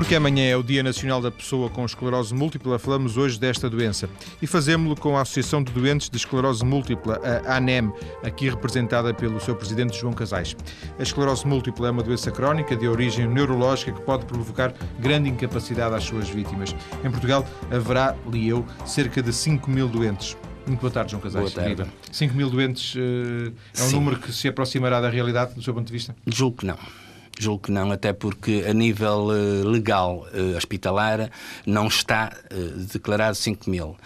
Porque amanhã é o Dia Nacional da Pessoa com Esclerose Múltipla, falamos hoje desta doença. E fazemos-lo com a Associação de Doentes de Esclerose Múltipla, a ANEM, aqui representada pelo seu presidente João Casais. A esclerose múltipla é uma doença crónica de origem neurológica que pode provocar grande incapacidade às suas vítimas. Em Portugal haverá, li eu, cerca de 5 mil doentes. Muito boa tarde, João Casais. Boa tarde. 5 mil doentes uh, é um Sim. número que se aproximará da realidade, do seu ponto de vista? Julgo que não. Julgo que não, até porque a nível eh, legal eh, hospitalar não está eh, declarado 5 mil.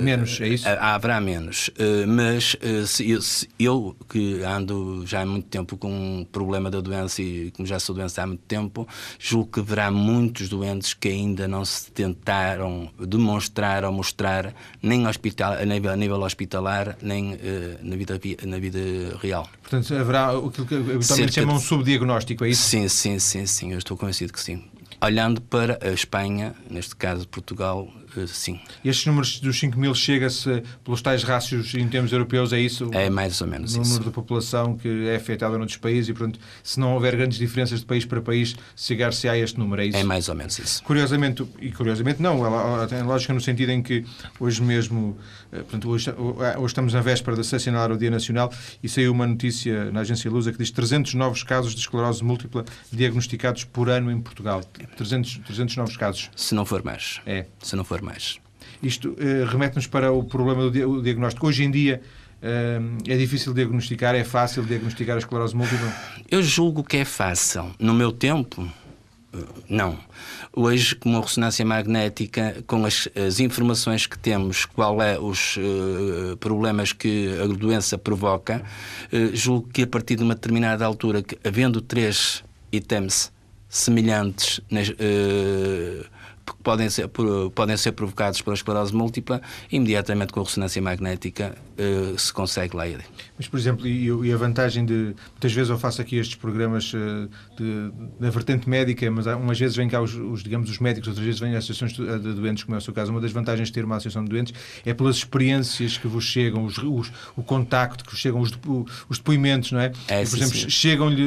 Menos, é isso? Haverá menos. Mas se eu, que ando já há muito tempo com um problema da doença e como já sou doença há muito tempo, julgo que haverá muitos doentes que ainda não se tentaram demonstrar ou mostrar nem hospital, a, nível, a nível hospitalar, nem na, vida, vi- na vida real. Portanto, haverá aquilo que habitualmente chamam um de- subdiagnóstico, é isso? Sim, sim, sim, sim, eu estou convencido que sim. Olhando para a Espanha, neste caso Portugal, eh, sim. Estes números dos 5 mil chega-se pelos tais rácios em termos europeus, é isso? É mais ou menos o número isso. da população que é afetada noutros países e, portanto, se não houver grandes diferenças de país para país, chegar-se a este número, é isso? É mais ou menos isso. Curiosamente, e curiosamente não, ela, tem lógica no sentido em que hoje mesmo, eh, portanto, hoje, hoje estamos na véspera de se assinalar o Dia Nacional e saiu uma notícia na agência Lusa que diz 300 novos casos de esclerose múltipla diagnosticados por ano em Portugal. 300, 300 novos casos. Se não for mais. É. Se não for mais. Isto eh, remete-nos para o problema do dia- o diagnóstico. Hoje em dia eh, é difícil diagnosticar, é fácil diagnosticar a esclerose múltipla? Eu julgo que é fácil. No meu tempo, eh, não. Hoje, com a ressonância magnética, com as, as informações que temos, qual é os eh, problemas que a doença provoca, eh, julgo que a partir de uma determinada altura, que, havendo três itens semelhantes nas, eh, que podem ser, por- podem ser provocados pela esclerose múltipla, imediatamente com a ressonância magnética eh, se consegue lá ir. Mas, por exemplo, e, e a vantagem de. Muitas vezes eu faço aqui estes programas eh, de, da vertente médica, mas há- umas vezes vêm cá os, os, digamos, os médicos, outras vezes vêm as associações de de doentes, como é o seu caso. Uma das vantagens de ter uma associação de doentes é pelas experiências que vos chegam, os, os- o contacto que vos chegam, os, os depoimentos, não é? É, E, por sim, exemplo, chegam-lhe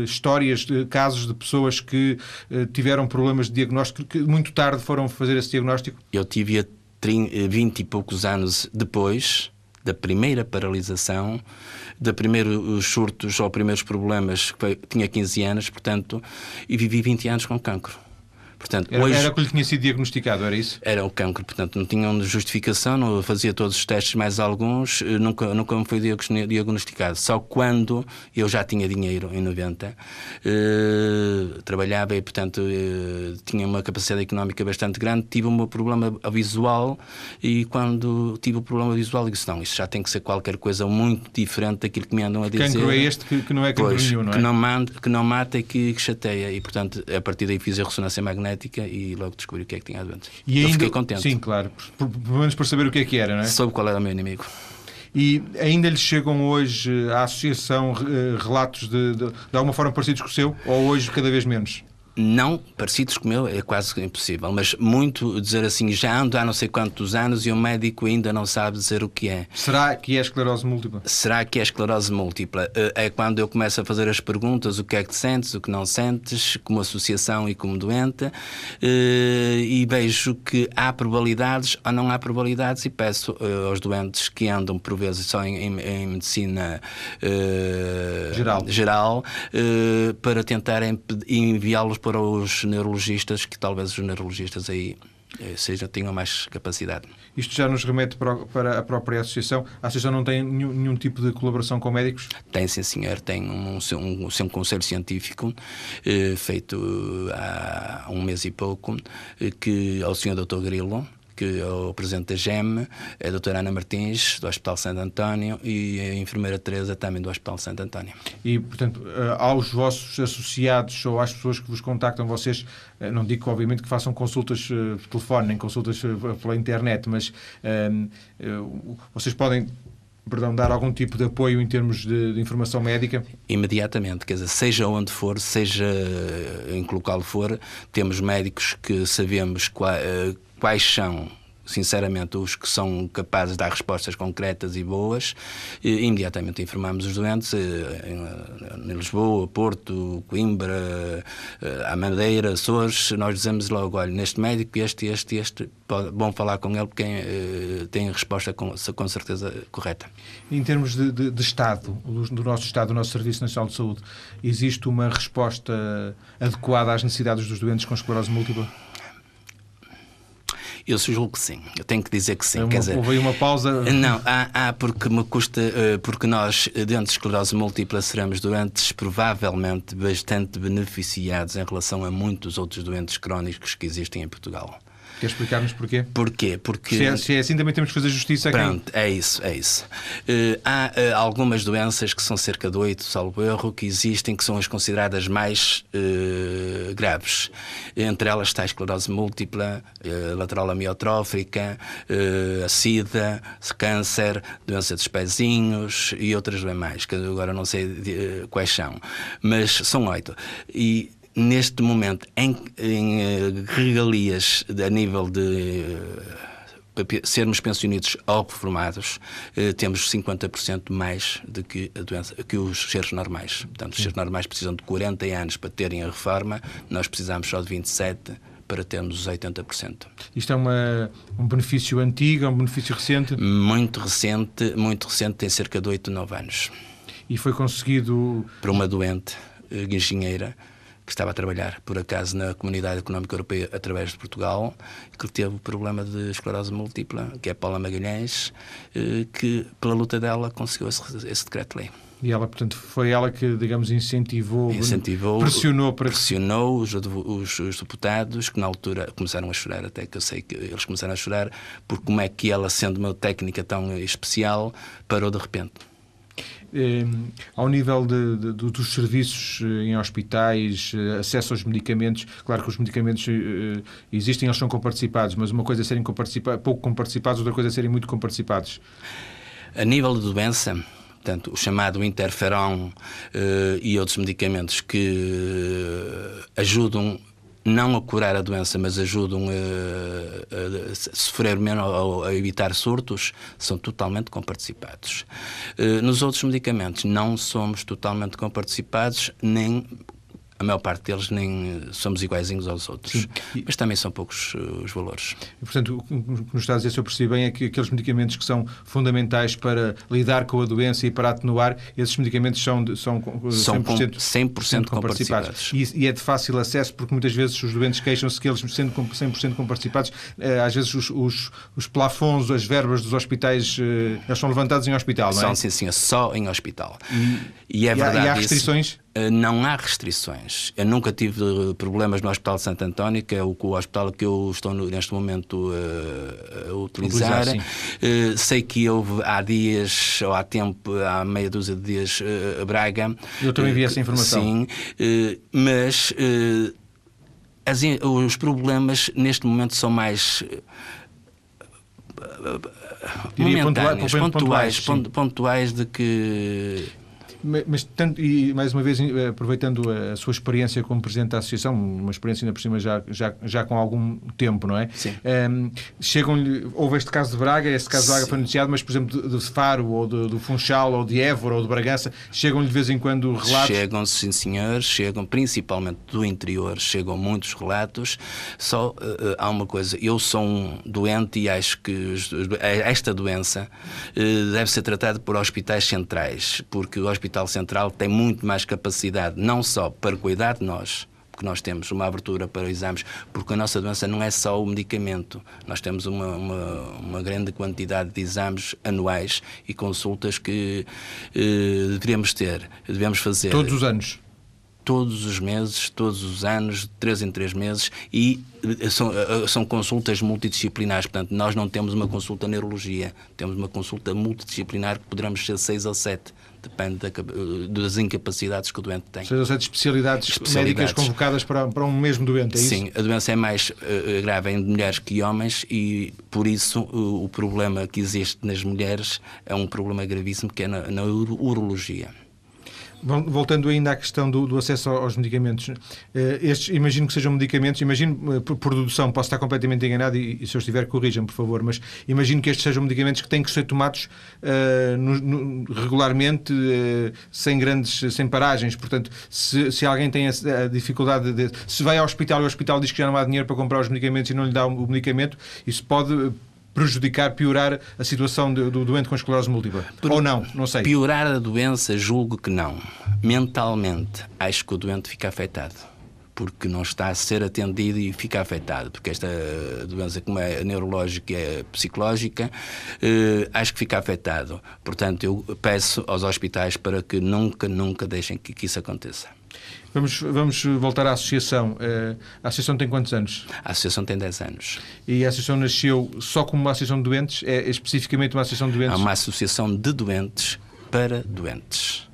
eh, histórias, de casos de pessoas que eh, tiveram problemas de diagnóstico, que muito tarde foram fazer esse diagnóstico. Eu tive a trin- eh, 20 e poucos anos depois da primeira paralisação, da primeiros surtos ou primeiros problemas, que tinha 15 anos, portanto, e vivi 20 anos com cancro. Portanto, Era, hoje era o que lhe tinha sido diagnosticado, era isso? era o cancro, portanto, não tinham justificação, não fazia todos os testes, mais alguns, eh, nunca, nunca me foi diagnos- diagnosticado. Só quando eu já tinha dinheiro, em 90, eh, trabalhava e, portanto, eh, tinha uma capacidade económica bastante grande, tive um problema visual e quando tive o problema visual, disse: não, isto já tem que ser qualquer coisa muito diferente daquilo que me andam a dizer. Cancro é este que, que não é cancro Pois, nenhum, não é? que, não manda, que não mata e que, que chateia. E, portanto, a partir daí fiz a ressonância magnética e logo descobri o que é que tinha doente. E Eu ainda- fiquei contente. Sim, claro. Por, por- pelo menos por saber o que é que era, não é? Soube qual era o meu inimigo. E ainda lhe chegam hoje à associação eh, relatos de, de, de alguma forma parecidos com o seu? Ou hoje cada vez menos? Não parecidos com o meu é quase impossível, mas muito dizer assim, já ando há não sei quantos anos e o médico ainda não sabe dizer o que é. Será que é esclerose múltipla? Será que é esclerose múltipla? Eh, É quando eu começo a fazer as perguntas, o que é que sentes, o que não sentes, como associação e como doente, eh, e vejo que há probabilidades ou não há probabilidades, e peço eh, aos doentes que andam por vezes só em, em- em medicina Geral. geral para tentarem enviá-los para os neurologistas, que talvez os neurologistas aí eh, sejam, tenham mais capacidade. Isto já nos remete para, a própria associação. A associação não tem nenhum, nenhum tipo de colaboração com médicos? Tem, sim, senhor. Tem um, um, um, um conselho científico eh, feito há um mês e pouco, eh, que ao senhor Dr. Grilo, que é o presidente da GEM, a doutora Ana Martins, do Hospital Santo António, e a enfermeira Teresa, também do Hospital Santo António. E, portanto, eh, aos vossos associados ou às pessoas que vos contactam, vocês, eh, não digo, obviamente, que façam consultas eh, por telefone, nem consultas pela internet, mas eh, eh, vocês podem perdão, dar algum tipo de apoio em termos de, de informação médica? Imediatamente, quer dizer, seja onde for, seja em que local for, temos médicos que sabemos qua- eh, quais são sinceramente, os que são capazes de dar respostas concretas e boas, imediatamente informamos os doentes em, Lisboa, Porto, Coimbra, a Madeira, Açores, nós dizemos logo, olha, neste médico, este, este, este, bom falar com ele porque tem a resposta com, com certeza correta. Em termos de, de, de Estado, do nosso Estado, do nosso Serviço Nacional de Saúde, existe uma resposta adequada às necessidades dos doentes com esclerose múltipla? Eu julgo que sim. Eu tenho que dizer que sim. É uma, Quer dizer, houve uma pausa? Não, há, há, porque me custa, eh, porque nós, dentro de esclerose múltipla, seremos doentes provavelmente bastante beneficiados em relação a muitos outros doentes crónicos que existem em Portugal. Quer explicar-nos porquê? Porquê? Porque... Se é, se é, assim, também temos que fazer justiça aqui. Pronto, é isso, é isso. Uh, há uh, algumas doenças que são cerca de oito, salvo erro, que existem, que são as consideradas mais uh, graves. Entre elas está a esclerose múltipla, lateral amiotrófica, a SIDA, câncer, doença dos pezinhos e outras bem mais, que agora não sei quais são. Mas são oito. E neste momento, em, em eh, regalias a nível de uh, sermos pensionistas ou reformados, uh, temos 50% mais do que a doença, que os seres normais. Portanto, os seres normais precisam de 40 anos para terem a reforma, nós precisamos só de 27 para termos os 80%. Isto é uma, um benefício antigo, é um benefício recente? Muito recente, muito recente, tem cerca de 8, 9 anos. E foi conseguido... Para uma doente, engenheira, que estava a trabalhar, por acaso, na Comunidade Económica Europeia através de Portugal, que teve o problema de esclerose múltipla, que é Paula Magalhães, eh, que, pela luta dela, conseguiu esse, esse decreto-lei. E ela, portanto, foi ela que, digamos, incentivou, incentivou pressionou para pressionou os, os, os, deputados que na altura começaram a chorar, até que eu sei que eles começaram a chorar, porque como é que ela, sendo uma técnica tão especial, parou de repente. Eh, ao nível de, de, dos serviços eh, em hospitais, eh, acesso aos medicamentos, claro que os medicamentos existem, eles são comparticipados, mas uma coisa é serem pouco comparticipados, outra coisa é serem muito comparticipados. A nível de doença, portanto, o chamado interferon e outros medicamentos que ajudam não a curar a doença, mas ajudam a, a sofrer menos ou a evitar surtos, são totalmente comparticipados. Eh, nos outros medicamentos não somos totalmente comparticipados, nem a maior parte deles nem somos iguais uns aos outros. Mas também são poucos uh, os valores. E, portanto, o que nos está a dizer, se eu percebi bem, é que aqueles medicamentos que são fundamentais para lidar com a doença e para atenuar, esses medicamentos são, são, são 100%, 100 comparticipados. E, e, é de fácil acesso, porque muitas vezes os doentes queixam-se que eles, sendo 100% comparticipados, eh, às vezes os, os, os plafons, as verbas dos hospitais, eh, eles são levantados em hospital, não é? São, sim, sim, só em hospital. E, e é e verdade. Há, e há restrições? Isso. Eh, não há restrições. Eu nunca tive problemas no Hospital de Santo António, que é o, o hospital que eu estou neste momento uh, a utilizar. uh, sei que houve há dias, ou há tempo, há meia dúzia de dias, uh, a Braga. Eu também vi essa informação. Sim, mas as, os problemas neste momento são mais. momentâneos, pontuais, pontuais, pontuais de que mas, tanto, e mais uma vez, eh, aproveitando a sua experiência como Presidente da Associação, uma experiência ainda por cima já, já, já com algum tempo, não é? Sim. Um, chegam-lhe, houve este caso de Braga, este caso de Braga foi anunciado, mas, por exemplo, de, de Faro, ou de, do Funchal, ou de Évora, ou de Bragança, chegam-lhe de vez em quando relatos? Chegam, sim senhor, chegam, principalmente do interior, chegam muitos relatos, só uh, há uma coisa, eu sou um doente e acho que esta doença uh, deve ser tratada por hospitais centrais, porque o hospital Hospital Central tem muito mais capacidade, não só para cuidar de nós, porque nós temos uma abertura para exames, porque a nossa doença não é só o medicamento. Nós temos uma, uma, uma grande quantidade de exames anuais e consultas que eh, deveríamos ter, devemos fazer. Todos os anos? Todos os meses, todos os anos, de três em três meses, e eh, são, eh, são consultas multidisciplinares. Portanto, nós não temos uma consulta neurologia, temos uma consulta multidisciplinar que poderemos ser seis ou sete depende da, das incapacidades que o doente tem. Ou seja, sete especialidades, especialidades, médicas convocadas para, para um mesmo doente, é Sim, isso? a doença é mais uh, grave em mulheres que homens e, por isso, uh, o problema que existe nas mulheres é um problema gravíssimo que é na, na urologia. Voltando ainda à questão do, do acesso aos medicamentos, eh, estes, imagino que sejam medicamentos, imagino, eh, por produção, posso estar completamente enganado e, e se eu estiver, corrijam, por favor, mas imagino que estes sejam medicamentos que têm que ser tomados uh, no, no, regularmente, uh, sem grandes, sem paragens. Portanto, se, se alguém tem a, a, dificuldade de. Se vai ao hospital e o hospital diz que já não há dinheiro para comprar os medicamentos e não lhe dá o, o medicamento, isso pode prejudicar, piorar a situação do, do doente com esclerose múltipla? Por, Ou não? Não sei. Piorar a doença, julgo que não. Mentalmente, acho que o doente fica afetado porque não está a ser atendido e fica afetado, porque esta doença, como é neurológica e é psicológica, eh, acho que fica afetado. Portanto, eu peço aos hospitais para que nunca, nunca deixem que, que isso aconteça. Vamos, vamos voltar à associação. Eh, a associação tem quantos anos? A associação tem 10 anos. E a associação nasceu só como uma associação de doentes? É especificamente uma associação de doentes? É uma associação de doentes para doentes.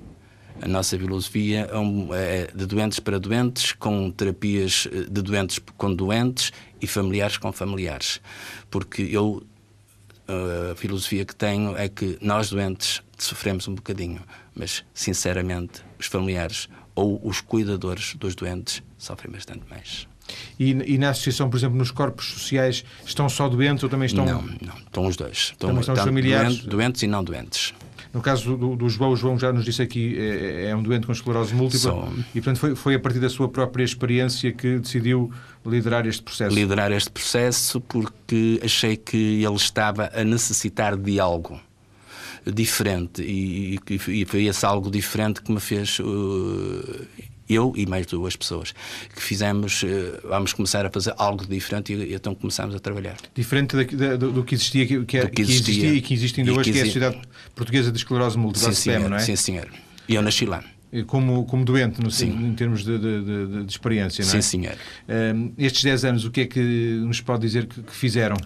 A nossa filosofia é, é de doentes para doentes, com terapias eh, de doentes com doentes e familiares com familiares. Porque eu, a filosofia que tenho é que nós doentes sofremos um bocadinho, mas sinceramente os familiares ou os cuidadores dos doentes sofrem bastante mais. E, e, na associação, por exemplo, nos corpos sociais, estão só doentes ou também estão. Não, não, estão os dois. Estão, também estão os familiares. Doentes, doentes, e não doentes. No caso do, do, João, o João já nos disse aqui, é, é um doente com esclerose múltipla Só... e, portanto, foi, foi a partir da sua própria experiência que decidiu liderar este processo. Liderar este processo porque achei que ele estava a necessitar de algo diferente e, e, e foi esse algo diferente que me fez uh, eu e mais duas pessoas que fizemos, uh, vamos começar a fazer algo diferente e, então começámos a trabalhar. Diferente da, do, do, que existia, que, que, que, existia, existia, e que existe ainda hoje, que, é a Sociedade Portuguesa de Esclerose Múltipla, sim, senhor, não é? Sim, senhor. E eu nasci lá. Como, como doente, no, em termos de, de, de, experiência, não é? Sim, senhor. Uh, estes 10 anos, o que é que nos pode dizer que, que fizeram?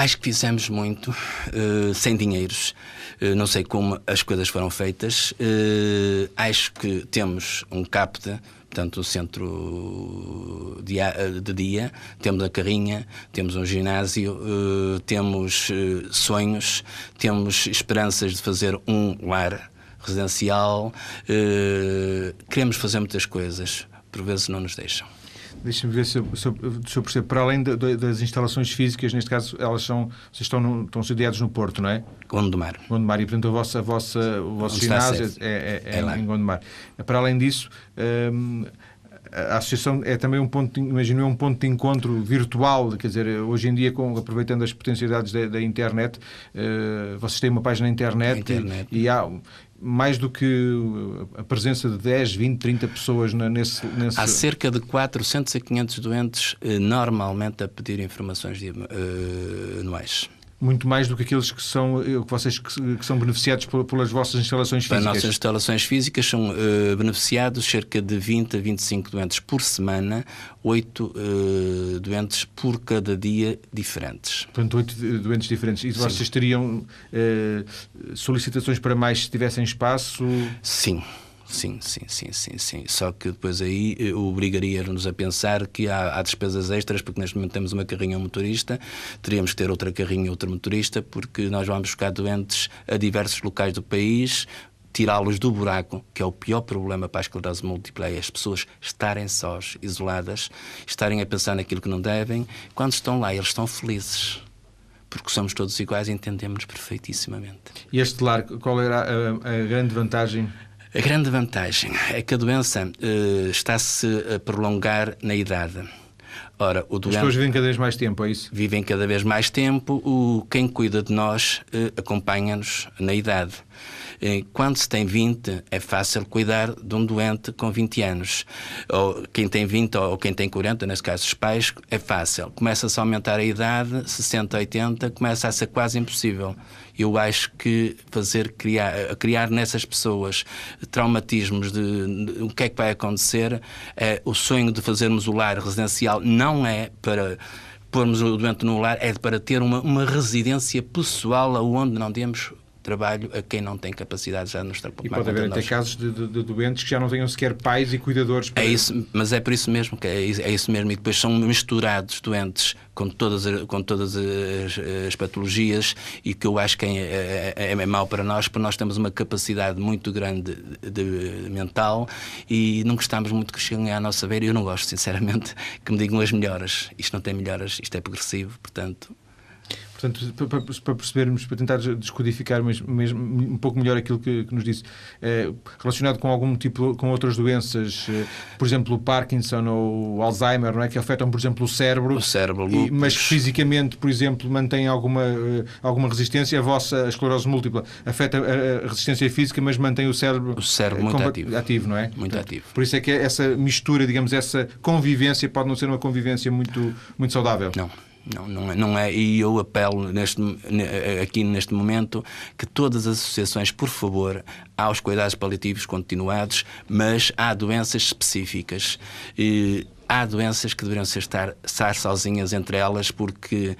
Acho que fizemos muito, uh, sem dinheiros. Uh, não sei como as coisas foram feitas. Uh, acho que temos um CAPTA, portanto, um centro de dia, temos a carrinha, temos um ginásio, temos sonhos, temos esperanças de fazer um lar residencial. queremos fazer muitas coisas, por vezes não nos deixam. Deixa-me ver se eu, se, eu, se eu, percebo. Para além de, de, das instalações físicas, neste caso, elas são, vocês estão, no, estão sediados no Porto, não é? Gondomar. Gondomar. E, portanto, a vossa, a vossa, o vosso ginásio é, é, é, é em Gondomar. Para além disso, hum, a associação é também um ponto, imagino, é um ponto de encontro virtual, quer dizer, hoje em dia, com, aproveitando as potencialidades da, da internet, uh, vocês têm uma página na internet, internet. E, e, há mais do que a presença de 10, 20, 30 pessoas nesse, nesse... Há cerca de 400 a 500 doentes eh, normalmente a pedir informações de, uh, anuais muito mais do que aqueles que são eh, que vocês que, são beneficiados pelas vossas instalações físicas. As nossas instalações físicas são uh, beneficiados cerca de 20 a 25 doentes por semana, 8 uh, doentes por cada dia diferentes. Portanto, 8 doentes diferentes. E Sim. vocês teriam uh, solicitações para mais se tivessem espaço? Sim. Sim, sim, sim, sim, sim. Só que depois aí eh, obrigaria-nos a pensar que há, há, despesas extras, porque neste momento temos uma carrinha motorista, teríamos que ter outra carrinha outro motorista, porque nós vamos buscar doentes a diversos locais do país, tirá-los do buraco, que é o pior problema para a esclerose múltipla, é as pessoas estarem sós, isoladas, estarem a pensar naquilo que não devem. Quando estão lá, eles estão felizes porque somos todos iguais e entendemos perfeitíssimamente. E este lar, qual era a, a grande vantagem a grande vantagem é que a doença uh, está-se a prolongar na idade. Ora, o doente, As pessoas vivem cada vez mais tempo, é isso? Vivem cada vez mais tempo. O, quem cuida de nós uh, acompanha-nos na idade. Quando se tem 20, é fácil cuidar de um doente com 20 anos. Ou quem tem 20 ou quem tem 40, nesse caso os pais, é fácil. Começa-se a aumentar a idade, 60, 80, começa a ser quase impossível. Eu acho que fazer criar, criar nessas pessoas traumatismos de, de, o que é que vai acontecer, é, o sonho de fazermos o lar residencial não é para pormos o doente no lar, é para ter uma, uma residência pessoal onde não temos trabalho a quem não tem capacidade já de nos E pode haver até casos de, de, de, doentes que já não tenham sequer pais e cuidadores. Para... É isso, mas é por isso mesmo que é, é isso mesmo. E depois são misturados doentes com todas, com todas as, as patologias e que eu acho que é, é, é mau para nós, porque nós temos uma capacidade muito grande de, de mental e não gostamos muito que cheguem à nossa beira. Eu não gosto, sinceramente, que me digam as melhoras. Isto não tem melhoras, isto é progressivo, portanto. Portanto, para, para, percebermos, para tentar descodificar mesmo, mesmo um pouco melhor aquilo que, que nos disse, é, relacionado com algum tipo, com outras doenças, eh, por exemplo, o Parkinson ou o Alzheimer, não é? que afetam, por exemplo, o cérebro, o cérebro e, mas fisicamente, por exemplo, mantém alguma, eh, alguma resistência, a vossa a esclerose múltipla afeta a, resistência física, mas mantém o cérebro, o cérebro muito ativo. ativo, não é? Muito Portanto, ativo. Por isso é que essa mistura, digamos, essa convivência pode não ser uma convivência muito, muito saudável. Não. Não, não, é, não é. E eu apelo neste, aqui neste momento que todas as associações, por favor, aos cuidados paliativos continuados, mas há doenças específicas. E há doenças que deveriam ser estar, estar sozinhas entre elas, porque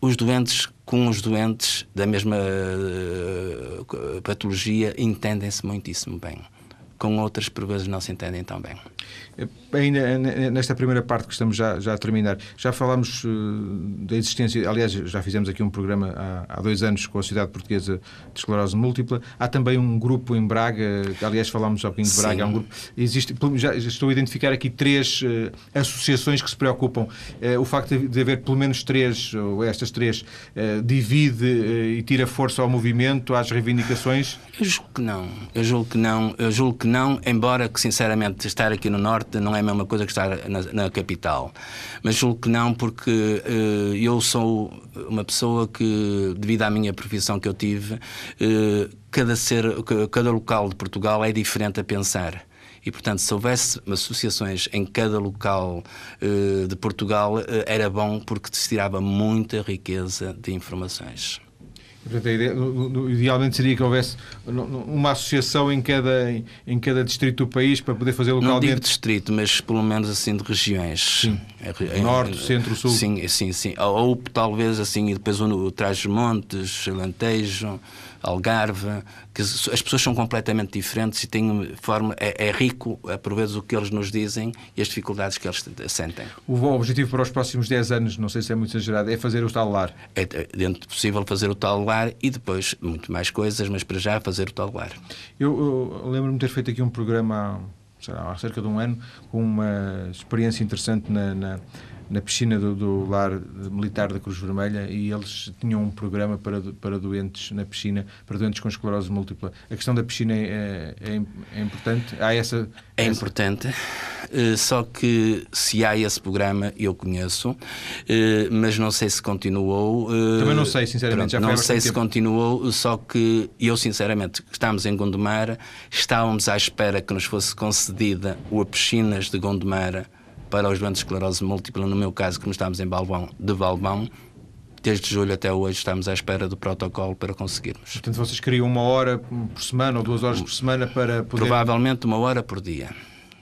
os doentes com os doentes da mesma uh, patologia entendem-se muitíssimo bem. Com outras, por vezes, não se entendem tão bem. Ainda nesta primeira parte que estamos já, já a terminar, já falámos uh, da existência, aliás, já fizemos aqui um programa há, há, dois anos com a Sociedade Portuguesa de Esclerose Múltipla. Há também um grupo em Braga, aliás, falámos um pouquinho de Braga. Há um grupo, existe, já, estou a identificar aqui três uh, associações que se preocupam. Uh, o facto de, de, haver pelo menos três, ou estas três, divide e tira força ao movimento, às reivindicações? Eu julgo que não. Eu julgo que não. Eu julgo que não, embora que, sinceramente, estar aqui no Norte não é a mesma coisa que estar na, na capital. Mas julgo que não, porque uh, eu sou uma pessoa que, devido à minha profissão que eu tive, uh, cada, ser, cada local de Portugal é diferente a pensar. E, portanto, se houvesse associações em cada local uh, de Portugal, era bom porque se tirava muita riqueza de informações. Portanto, ideia, idealmente seria que houvesse uma associação em cada, em cada distrito do país para poder fazer localmente. Não digo distrito, mas pelo menos assim de regiões. Sim. Norte, centro, sul. Sim, sim, sim. Ou, ou talvez assim, e depois o, o Trás-os-Montes, Alentejo. Algarve, que as pessoas são completamente diferentes e têm forma, é, é, rico, por vezes, o que eles nos dizem e as dificuldades que eles sentem. O objetivo para os próximos 10 anos, não sei se é muito exagerado, é fazer o tal lar. É, é dentro do possível fazer o tal lar e depois muito mais coisas, mas para já fazer o tal lar. Eu, eu lembro-me de ter feito aqui um programa há, há cerca de um ano com uma experiência interessante na, na na piscina do, do, lar militar da Cruz Vermelha e eles tinham um programa para, para doentes na piscina, para doentes com esclerose múltipla. A questão da piscina é, é, é importante? Há essa, é essa... importante, eh, só que se há esse programa, eu conheço, eh, mas não sei se continuou. Eh, Também não sei, sinceramente. Pronto, não sei se tempo. continuou, só que eu, sinceramente, estamos em Gondomar, estávamos à espera que nos fosse concedida o piscinas de Gondomar para os doentes de esclerose múltipla, no meu caso, como estamos em Balbão, de Balbão, desde julho até hoje estamos à espera do protocolo para conseguirmos. Portanto, vocês queriam uma hora por semana ou duas horas por semana para poder... Provavelmente uma hora por dia.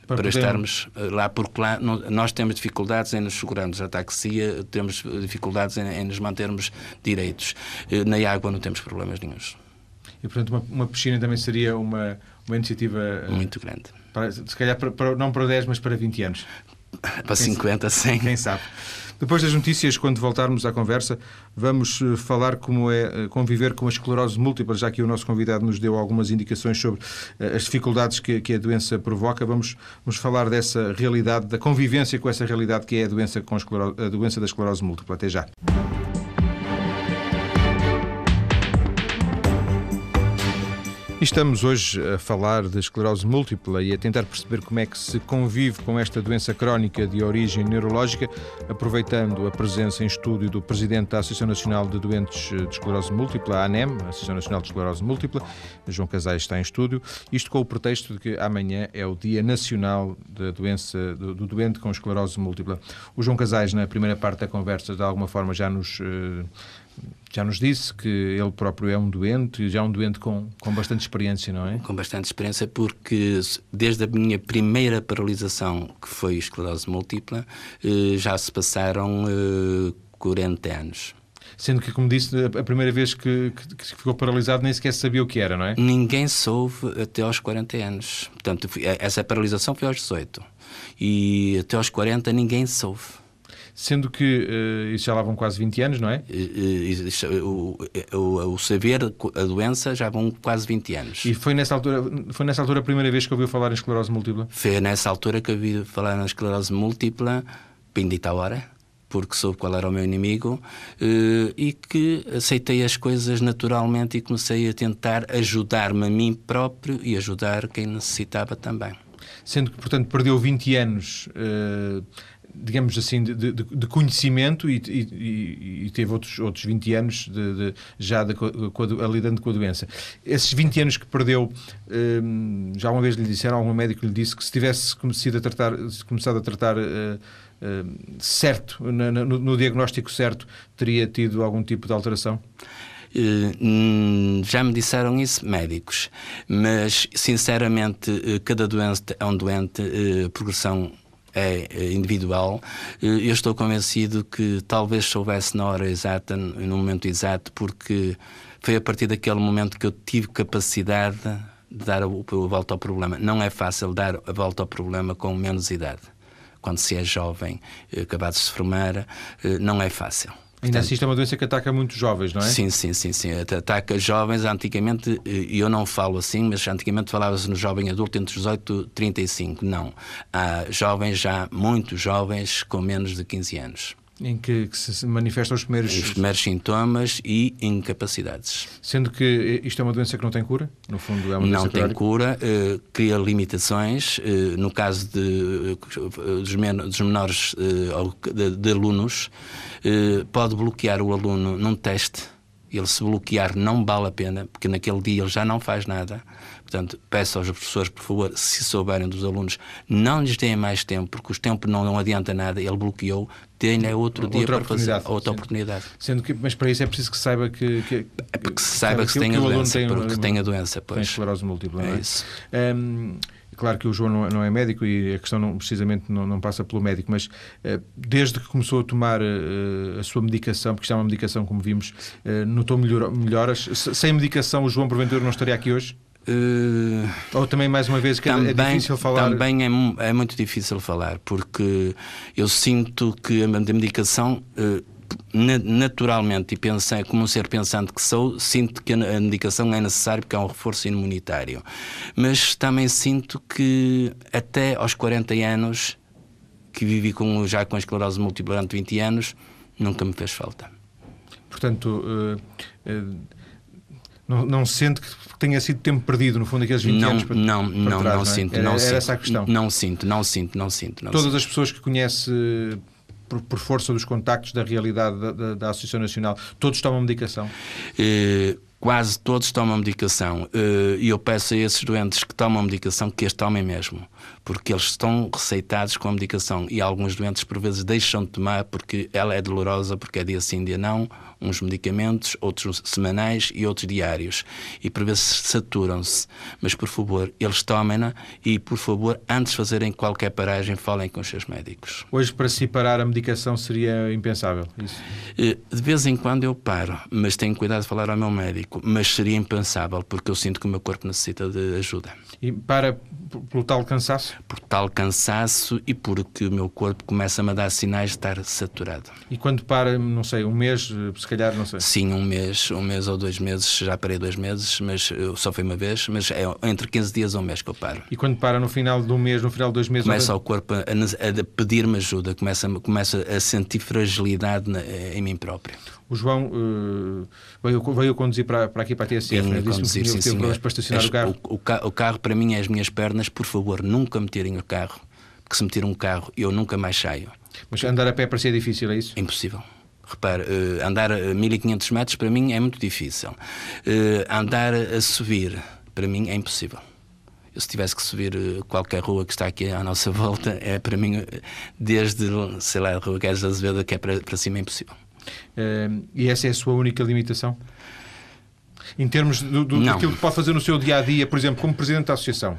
Para, para poder... estarmos eh, lá, porque lá nós temos dificuldades em nos segurarmos a taxia, temos dificuldades em, em nos mantermos direitos. Eh, na água não temos problemas nenhums. E, portanto, uma, uma piscina também seria uma, uma iniciativa... Eh, Muito grande. Para, se calhar, para, para, não para 10, mas para 20 anos. Para 50, 100. Quem sabe. Depois das notícias, quando voltarmos à conversa, vamos eh, falar como é eh, conviver com a esclerose múltipla, já que o nosso convidado nos deu algumas indicações sobre eh, as dificuldades que, que a doença provoca. Vamos, vamos falar dessa realidade, da convivência com essa realidade que é a doença, com a, a doença da esclerose múltipla. Até já. Estamos hoje a falar de esclerose múltipla e a tentar perceber como é que se convive com esta doença crónica de origem neurológica, aproveitando a presença em estúdio do Presidente da Associação Nacional de Doentes de Esclerose Múltipla, a ANEM, a Associação Nacional de Esclerose Múltipla. João Casais está em estúdio, isto com o pretexto de que amanhã é o Dia Nacional da Doença do, do Doente com Esclerose Múltipla. O João Casais, na primeira parte da conversa, de alguma forma já nos. Uh, já nos disse que ele próprio é um doente, já é um doente com, com bastante experiência, não é? Com bastante experiência, porque desde a minha primeira paralisação, que foi esclerose múltipla, eh, já se passaram 40 eh, anos. Sendo que, como disse, a primeira vez que, que, que, ficou paralisado nem sequer sabia o que era, não é? Ninguém soube até aos 40 anos. Portanto, essa paralisação foi aos 18. E até aos 40 ninguém soube. Sendo que uh, isso já lá vão quase 20 anos, não é? o, o, o, saber a doença já vão quase 20 anos. E foi nessa altura, foi nessa altura a primeira vez que ouviu falar em esclerose múltipla? Foi nessa altura que ouvi falar em esclerose múltipla, bendita hora, porque soube qual era o meu inimigo uh, e que aceitei as coisas naturalmente e comecei a tentar ajudar-me a mim próprio e ajudar quem necessitava também. Sendo que, portanto, perdeu 20 anos. Digamos assim, de, de, de conhecimento e, e, e, teve outros, outros 20 anos de, já de, a, lidando com a doença. Esses 20 anos que perdeu, hum, já uma vez lhe disseram, algum médico lhe disse que se tivesse começado a tratar, começado a tratar uh, uh, certo, no, no, no diagnóstico certo, teria tido algum tipo de alteração? Uh, já me disseram isso médicos, mas sinceramente cada doente é um doente, progressão é, é individual. Eh, eu estou convencido que talvez soubesse na hora exata, no momento exato, porque foi a partir daquele momento que eu tive capacidade de dar a, volta ao problema. Não é fácil dar a volta ao problema com menos idade. Quando se é jovem, eh, acabado de se formar, eh, não é fácil. Ainda assim, isto é uma doença que ataca muitos jovens, não é? Sim, sim, sim, sim. Ataca jovens. Antigamente, e eu não falo assim, mas antigamente falava-se no jovem adulto entre 18 e 35. Não. Há jovens já, muito jovens, com menos de 15 anos em que, que, se manifestam os primeiros... os primeiros sintomas e incapacidades. Sendo que isto é uma doença que não tem cura? No fundo, é uma Não tem cura, uh, cria limitações. Uh, no caso de, uh, dos, men dos, menores de, de, alunos, pode bloquear o aluno num teste. Ele se bloquear não vale a pena, porque naquele dia ele já não faz nada. Portanto, peço aos professores, por favor, se souberem dos alunos, não lhes deem mais tempo, porque o tempo não, não adianta nada. Ele bloqueou, tenha outro outra dia para fazer outra oportunidade. Sendo que, mas para isso é preciso que saiba que. que é porque se saiba que, que, tem a doença, tem, porque tem a doença, pois. Tem esclerose múltipla, é, é? isso. Um, Claro que o João não, é, é médico e a questão não, precisamente não, não, passa pelo médico, mas uh, desde que começou a tomar uh, a sua medicação, porque isto é uma medicação, como vimos, uh, notou melhor, melhoras. Sem medicação, o João porventura não estaria aqui hoje? Uh, Ou também, mais uma vez, que é também, é difícil falar? Também é, é, muito difícil falar, porque eu sinto que a medicação, uh, naturalmente, e pensei, como um ser pensante que sou, sinto que a medicação é necessária porque é um reforço imunitário. Mas também sinto que até aos 40 anos, que vivi com, já com a esclerose múltipla durante 20 anos, nunca me fez falta. Portanto. Uh, não, não sente que tenha sido tempo perdido, no fundo, aqueles 20 não, anos para, não, para não, trás, não, não sinto. Era, não era sinto, essa a questão. Não sinto, não sinto, não sinto. Não Todas sinto. as pessoas que conhece por, por, força dos contactos da realidade da, da, da Associação Nacional, todos tomam medicação? Uh, quase todos tomam medicação. Eh, e eu peço a esses doentes que tomam medicação que as tomem mesmo, porque eles estão receitados com a medicação e alguns doentes, por vezes, deixam de tomar porque ela é dolorosa, porque é dia sim, dia não, uns medicamentos, outros semanais e outros diários. E por vezes saturam-se. Mas, por favor, eles tomem-na e, por favor, antes de fazerem qualquer paragem, falem com os seus médicos. Hoje, para se parar a medicação, seria impensável? Isso? Eh, de vez em quando eu paro, mas tenho cuidado de falar ao meu médico. Mas seria impensável, porque eu sinto que o meu corpo necessita de ajuda. E para por tal cansaço? Por tal cansaço e porque o meu corpo começa-me a dar sinais de estar saturado. E quando para, não sei, um mês, se calhar, não sei? Sim, um mês, um mês ou dois meses, já parei dois meses, mas só foi uma vez, mas é entre 15 dias ou um mês que eu paro. E quando para no final de um mês, no final de dois meses? Começa o corpo a, a pedir-me ajuda, começa, começa a sentir fragilidade na, em mim próprio. O João uh, veio, veio conduzir para, para aqui, para a TSF, né? disse-me que teve problemas para estacionar o carro. O, o, o carro, para mim, é as minhas pernas. Por favor, nunca me tirem o carro, porque se me tiram um carro, eu nunca mais saio. Mas andar a pé para si é difícil, é isso? Impossível. Repare, uh, andar a 1500 metros para mim é muito difícil. Uh, andar a subir, para mim, é impossível. Se tivesse que subir qualquer rua que está aqui à nossa volta, é para mim, desde, sei lá, a Rua Guedes da Azevedo, que é para, para cima, é impossível. Uh, e essa é a sua única limitação? Em termos do, do, daquilo que pode fazer no seu dia a dia, por exemplo, como presidente da associação,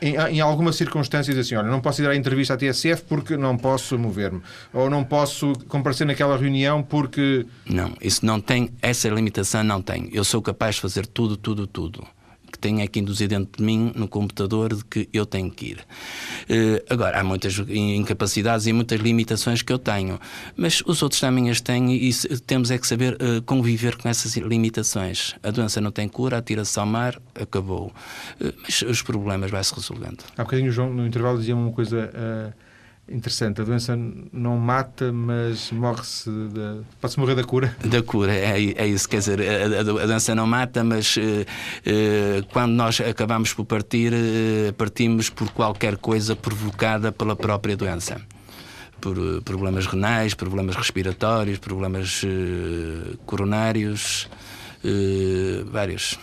em, em algumas circunstâncias, assim, olha, não posso ir à entrevista à TSF porque não posso mover-me, ou não posso comparecer naquela reunião porque. Não, isso não tem, essa limitação não tem. Eu sou capaz de fazer tudo, tudo, tudo que tenho aqui induzido dentro de mim no computador de que eu tenho que ir. Uh, agora, há muitas incapacidades e muitas limitações que eu tenho, mas os outros também as têm e temos é que saber uh, conviver com essas limitações. A doença não tem cura, atira-se ao mar, acabou. Uh, mas os problemas vai-se resolvendo. Há bocadinho, João, no intervalo dizia uma coisa Interessante, a doença não mata, mas morre-se. De... Pode-se morrer da cura? Da cura, é, é isso. Quer dizer, a, a, doença não mata, mas uh, uh, quando nós acabamos por partir, uh, partimos por qualquer coisa provocada pela própria doença. Por problemas renais, problemas respiratórios, problemas coronários, vários.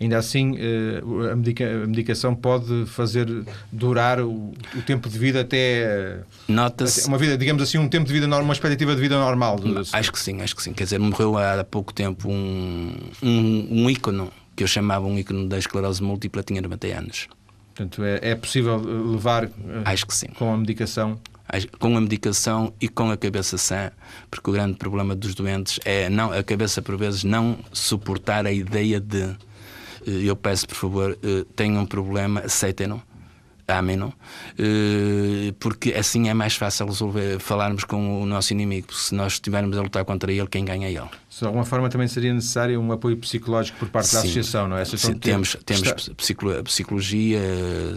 Ainda assim, eh, a, medica, a medicação pode fazer durar o, o tempo de vida até. Nota-se. Uma vida, digamos assim, um tempo de vida normal, uma expectativa de vida normal. Acho que sim, acho que sim. Quer dizer, morreu há pouco tempo um, um, um ícone que eu chamava um ícone da esclerose múltipla, tinha 90 anos. Portanto, é, é possível levar eh, Acho que sim. com a medicação? Com a medicação e com a cabeça sã, porque o grande problema dos doentes é não, a cabeça, por vezes, não suportar a ideia de eh, eu peço, por favor, eh, tenham um problema, aceitem-no amem-no, eh, porque assim é mais fácil resolver, falarmos com o nosso inimigo, porque se nós estivermos a lutar contra ele, quem ganha é ele. De alguma forma também seria necessário um apoio psicológico por parte Sim. da associação, não é? Sim, temos, temos está... psicologia,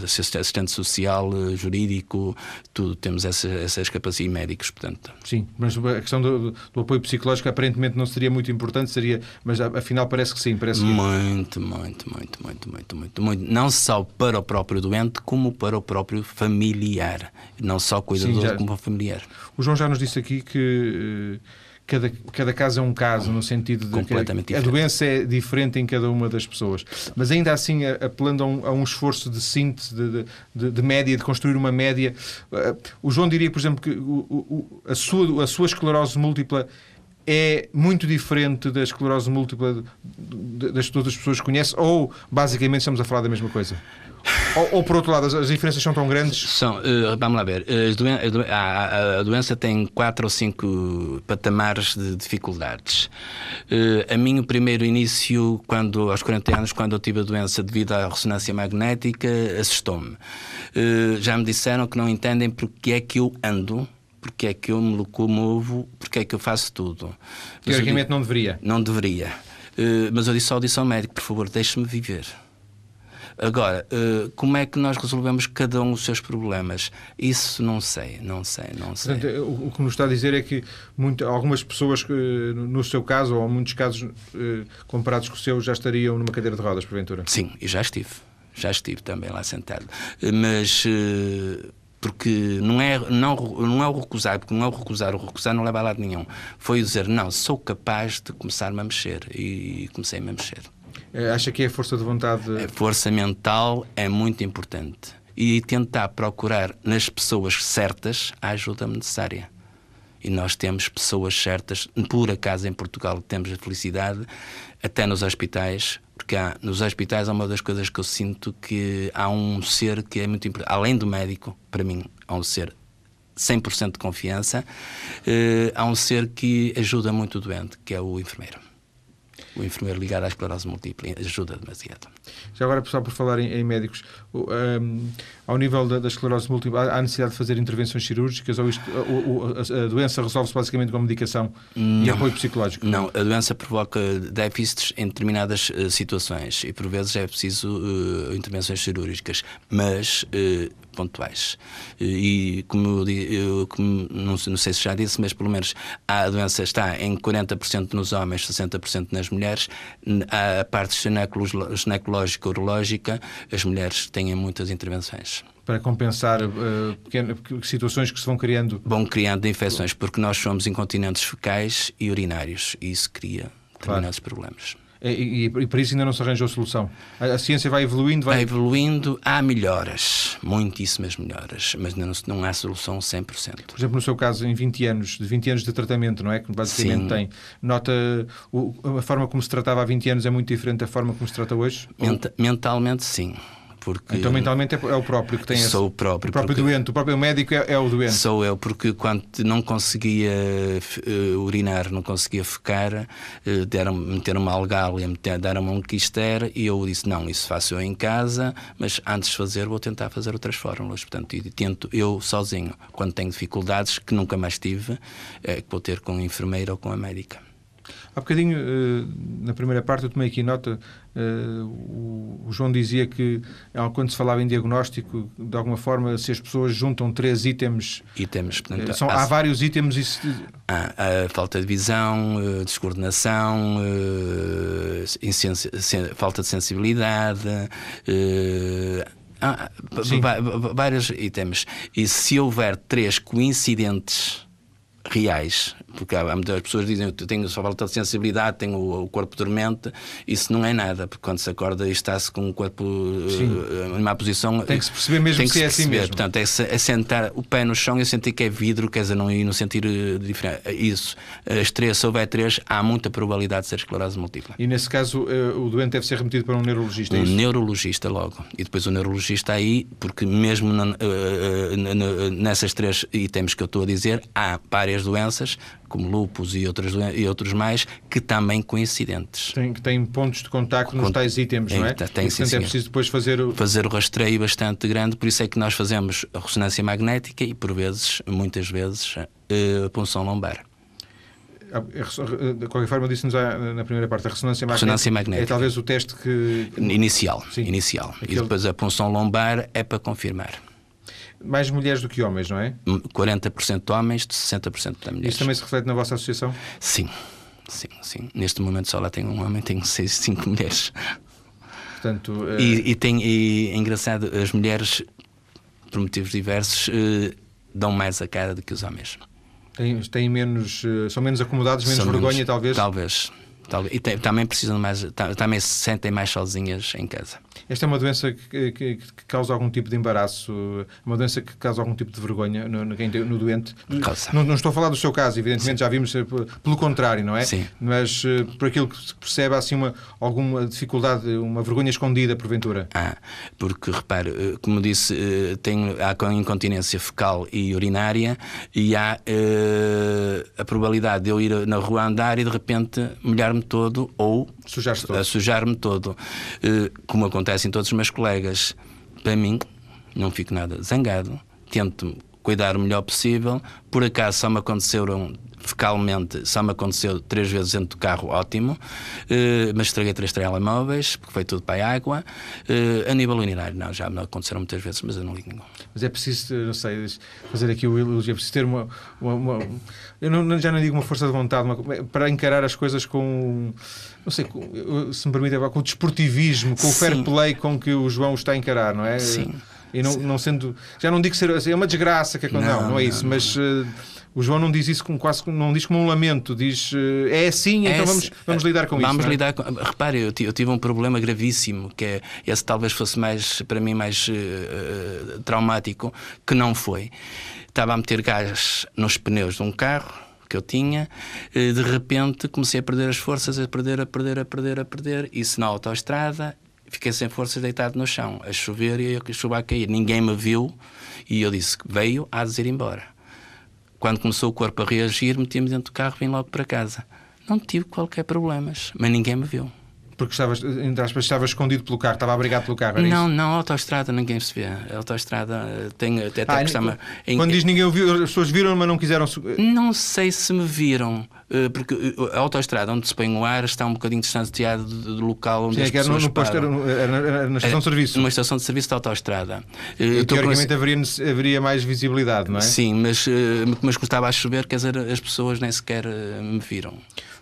assistente social, jurídico, tudo, temos essas, essas capacidades médicos, portanto. Sim, mas a questão do, do, apoio psicológico aparentemente não seria muito importante, seria, mas afinal parece que sim, parece que... Muito, muito, muito, muito, muito, muito, muito, não só para o próprio doente, como para o próprio familiar, não só cuidador, sim, já... como familiar. O João já nos disse aqui que eh, cada, cada caso é um caso, no sentido de que a doença é diferente em cada uma das pessoas. Mas ainda assim, apelando a um, a um esforço de síntese, de, de, de, média, de construir uma média, uh, o João diria, por exemplo, que o, o, a, sua, a sua esclerose múltipla é muito diferente da esclerose múltipla das que todas as pessoas conhecem, ou basicamente estamos a falar da mesma coisa? Ou, ou, por outro lado, as, as, diferenças são tão grandes? São, uh, vamos lá ver. Doen a, a, doença tem quatro ou cinco patamares de dificuldades. Uh, a mim, o primeiro início, quando, aos 40 anos, quando eu tive a doença devido à ressonância magnética, assustou-me. Uh, já me disseram que não entendem porque é que eu ando porque é que eu me locomovo, porque é que eu faço tudo. Teoricamente não deveria. Não deveria. Uh, mas eu disse ao disse ao médico, por favor, deixe-me viver. Agora, uh, como é que nós resolvemos cada um os seus problemas? Isso não sei, não sei, não sei. Portanto, o que nos está a dizer é que muito, algumas pessoas, no seu caso, ou muitos casos comparados com o seu, já estariam numa cadeira de rodas, porventura? Sim, e já estive. Já estive também lá sentado. Mas. Porque não é, não, não é o recusar, porque não é o recusar, o recusar não leva a lado nenhum. Foi dizer, não, sou capaz de começar-me a mexer. E comecei-me a mexer. Eh, acha que é a força de vontade? A força mental é muito importante. E tentar procurar nas pessoas certas a ajuda necessária. E nós temos pessoas certas, por acaso em Portugal temos a felicidade, até nos hospitais, porque há, nos hospitais é uma das coisas que eu sinto que há um ser que é muito importante, além do médico, para mim, há um ser 100% de confiança, eh, há um ser que ajuda muito o doente, que é o enfermeiro o enfermeiro ligado à esclerose múltipla ajuda demasiado. Já agora, só por falar em, em médicos, um, ao nível da, da, esclerose múltipla, há necessidade de fazer intervenções cirúrgicas ou isto, a, a, doença resolve-se basicamente com medicação não, e apoio psicológico? Não, a doença provoca déficits em determinadas uh, situações e por vezes é preciso uh, intervenções cirúrgicas, mas uh, pontuais. E como, eu, como não, não, sei se já disse, mas pelo menos a doença está em 40% nos homens, 60% nas mulheres. A parte ginecológica, urológica, as mulheres têm muitas intervenções para compensar uh, pequenas, situações que se vão criando? Vão criando infecções, porque nós somos incontinentes fecais e urinários e isso cria determinados claro. problemas. E, e, e para isso ainda não se arranjou solução. A, a ciência vai evoluindo, vai... vai... evoluindo, há melhoras, muitíssimas melhoras, mas não, não há solução 100%. Por exemplo, no seu caso, em 20 anos, de 20 anos de tratamento, não é? Que basicamente Sim. tem. Nota o, a forma como se tratava há 20 anos é muito diferente da forma como se trata hoje? Menta, mentalmente, sim. Porque então mentalmente é, é o próprio que tem Sou esse, o próprio. O próprio doente, o próprio médico é, é, o doente. Sou eu, porque quando não conseguia uh, urinar, não conseguia ficar, uh, deram, meteram uma algália, deram-me um quister e eu disse: não, isso faço eu em casa, mas antes de fazer vou tentar fazer outras fórmulas. Portanto, e tento eu sozinho. Quando tenho dificuldades, que nunca mais tive, é que vou ter com a enfermeira ou com a médica. Há bocadinho, eh, na primeira parte, eu tomei aqui nota, eh, o João dizia que quando se falava em diagnóstico, de alguma forma, se as pessoas juntam três itens. Itens, portanto, são, há, há vários itens. Isso... Há, a falta de visão, eh, descoordenação, falta de sensibilidade. Há vários itens. E se houver três coincidentes reais, porque há, muitas pessoas que dizem eu tenho só falta de sensibilidade, tenho o, o, corpo dormente, isso não é nada, porque quando se acorda e está-se com o corpo uh, em má posição. Tem que se perceber mesmo que, se é assim mesmo. Portanto, é, é, sentar o pé no chão e sentir que é vidro, quer dizer, não, e não sentir uh, diferente. Isso, as três, se houver três, há muita probabilidade de ser esclerose múltipla. E nesse caso, uh, o doente deve ser remetido para um neurologista? É um neurologista logo. E depois o neurologista aí, porque mesmo na, nessas três itens que eu estou a dizer, há várias doenças como lupus e outros, e outros mais, que também coincidentes. Tem, que têm pontos de contacto nos tais itens, não é? Tem, tem, e, portanto, sim, é preciso depois fazer o... Fazer o rastreio bastante grande, por isso é que nós fazemos a ressonância magnética e, por vezes, muitas vezes, a punção lombar. De qualquer forma, disse-nos na primeira parte, a ressonância magnética, ressonância magnética. é talvez o teste que... Inicial, Sim. inicial. Aquele... E depois a punção lombar é para confirmar. Mais mulheres do que homens, não é? 40% de homens, 60% de mulheres. Isso também se reflete na vossa associação? Sim, sim, sim. Neste momento só lá tenho um homem, tenho seis, cinco mulheres. Portanto, é... e, e, tem, e é engraçado, as mulheres, por motivos diversos, eh, dão mais a cara do que os homens. Têm, têm menos, eh, são menos acomodados, menos são vergonha, menos, talvez? Talvez. E também precisam mais, também se sentem mais sozinhas em casa. Esta é uma doença que, que, que, causa algum tipo de embaraço, uma doença que causa algum tipo de vergonha no, no, no doente. Não, não, estou a falar do seu caso, evidentemente Sim. já vimos eh, pelo contrário, não é? Sim. Mas uh, por aquilo que se percebe, há assim uma, alguma dificuldade, uma vergonha escondida, porventura. Ah, porque repare, eh, como disse, tem, há incontinência fecal e urinária e há uh, a probabilidade de eu ir na rua andar e de repente molhar-me todo ou sujar-me todo. Sujar todo. Uh, como acontece acontece em todos os meus colegas. Para mim, não fico nada zangado, tento cuidar o melhor possível. Por acaso só me aconteceram fecalmente, só me aconteceu três vezes dentro do carro, ótimo, uh, mas estraguei três telemóveis, porque foi tudo para a água. Uh, a nível urinário, não, já me aconteceram muitas vezes, mas eu não ligo nenhum. Mas é preciso, não sei, fazer aqui o elogio, é preciso ter uma. uma, uma eu não, já não digo uma força de vontade, uma, para encarar as coisas com não sei, se me permite, com o desportivismo, com Sim. o fair play com que o João está a encarar, não é? Sim. E não, não sendo. Já não digo ser. É uma desgraça que é não, não, não é isso, não, mas. Uh, o João não diz isso com quase não diz como um lamento, diz uh, é assim, é então vamos, vamos lidar com vamos isso. Vamos é? lidar com. Repare, eu, eu, tive um problema gravíssimo, que é esse talvez fosse mais para mim mais uh, traumático, que não foi. Estava a meter gás nos pneus de um carro que eu tinha, eh, de repente comecei a perder as forças, a perder, a perder, a perder, a perder. Isso na autoestrada, fiquei sem forças deitado no chão, a chover e a chuva a cair. Ninguém me viu e eu disse veio, a de ir embora. Quando começou o corpo a reagir, meti-me dentro do carro e vim logo para casa. Não tive qualquer problemas, mas ninguém me viu. Porque estavas, entre aspas, estava escondido pelo carro, estava abrigado pelo carro, era Não, isso? não, a autoestrada ninguém se vê. A autoestrada tem até, até ah, quando, quando diz ninguém ouviu, as pessoas viram, mas não quiseram. Não sei se me viram, eh, porque eh, a autoestrada onde se põe o ar está um bocadinho distanciado do local onde Sim, as é pessoas. Era, no posto, era, era na estação de serviço. Numa estação de serviço da autoestrada. E, teoricamente haveria, haveria mais visibilidade, não é? Sim, mas, mas estava a chover, quer dizer, as pessoas nem sequer me viram.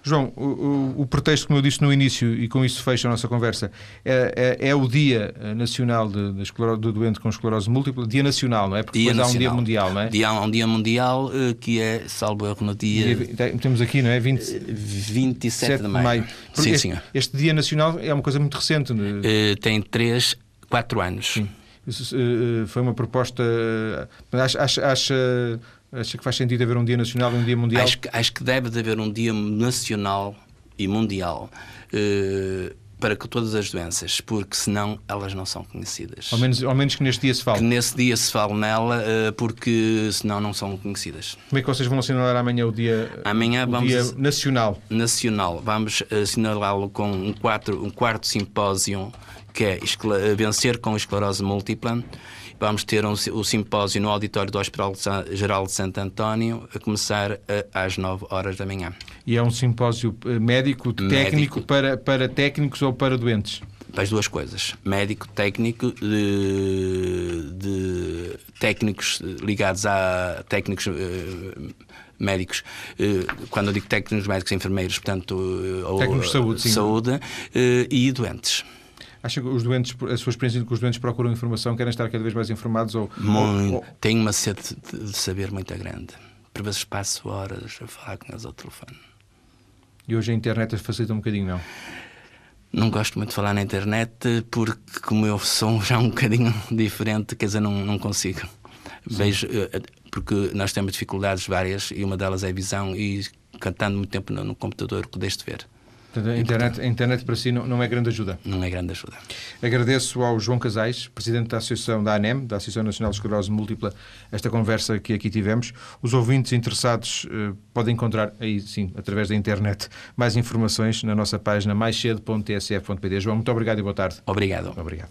João, o, o, o, pretexto, como eu disse no início, e com isso fecha a nossa conversa, é, é, é o Dia Nacional de, de do Doente com Esclerose Múltipla, Dia Nacional, não é? Porque dia depois nacional. há um Dia Mundial, não é? Dia, há um Dia Mundial eh, que é, salvo erro, no dia... dia temos aqui, não é? 20... 27 de maio. maio. Sim, este, senhor. Este Dia Nacional é uma coisa muito recente. Uh, tem 3, 4 anos. Sim. Uh, foi uma proposta... Acha, acha, acha Acha que faz sentido haver um dia nacional e um dia mundial? Acho que, acho que deve de haver um dia nacional e mundial uh, para que todas as doenças, porque senão elas não são conhecidas. Ao menos, ao menos que neste dia se fale. Que nesse dia se fale nela, uh, porque senão não são conhecidas. Como é que vocês vão assinalar amanhã o dia, amanhã o vamos, dia nacional? Nacional. Vamos assinalá-lo com um, quatro, um quarto simpósio que é Vencer com Esclerose Múltipla Vamos ter um, o simpósio no auditório do Hospital Geral de Santo António, a começar a, às 9 horas da manhã. E é um simpósio eh, médico, técnico, médico. Para, para técnicos ou para doentes? Para as duas coisas. Médico, técnico, de, de técnicos ligados a técnicos. Uh, médicos, eh, quando eu digo técnicos médicos, enfermeiros, portanto, técnicos de saúde, sim. saúde e doentes. Acha que os doentes, a sua experiência que os doentes procuram informação, querem estar cada vez mais informados? Ou, muito, ou... Tenho uma sede de saber muito grande. Por vezes passo horas a falar com eles ao telefone. E hoje a internet facilita um bocadinho, não? Não gosto muito de falar na internet porque, como eu sou já um bocadinho diferente, quer dizer, não, não consigo. Sim. Vejo, eh, porque nós temos dificuldades várias e uma delas é a visão e cantando muito tempo no, no computador que deixo de ver. Portanto, a, internet, a internet para si não, não, é grande ajuda? Não é grande ajuda. Agradeço ao João Casais, Presidente da Associação da ANEM, da Associação Nacional de Esclerose Múltipla, esta conversa que aqui tivemos. Os ouvintes interessados eh, podem encontrar aí, sim, através da internet, mais informações na nossa página maiscedo.tsf.pd. João, muito obrigado e boa tarde. Obrigado. Obrigado.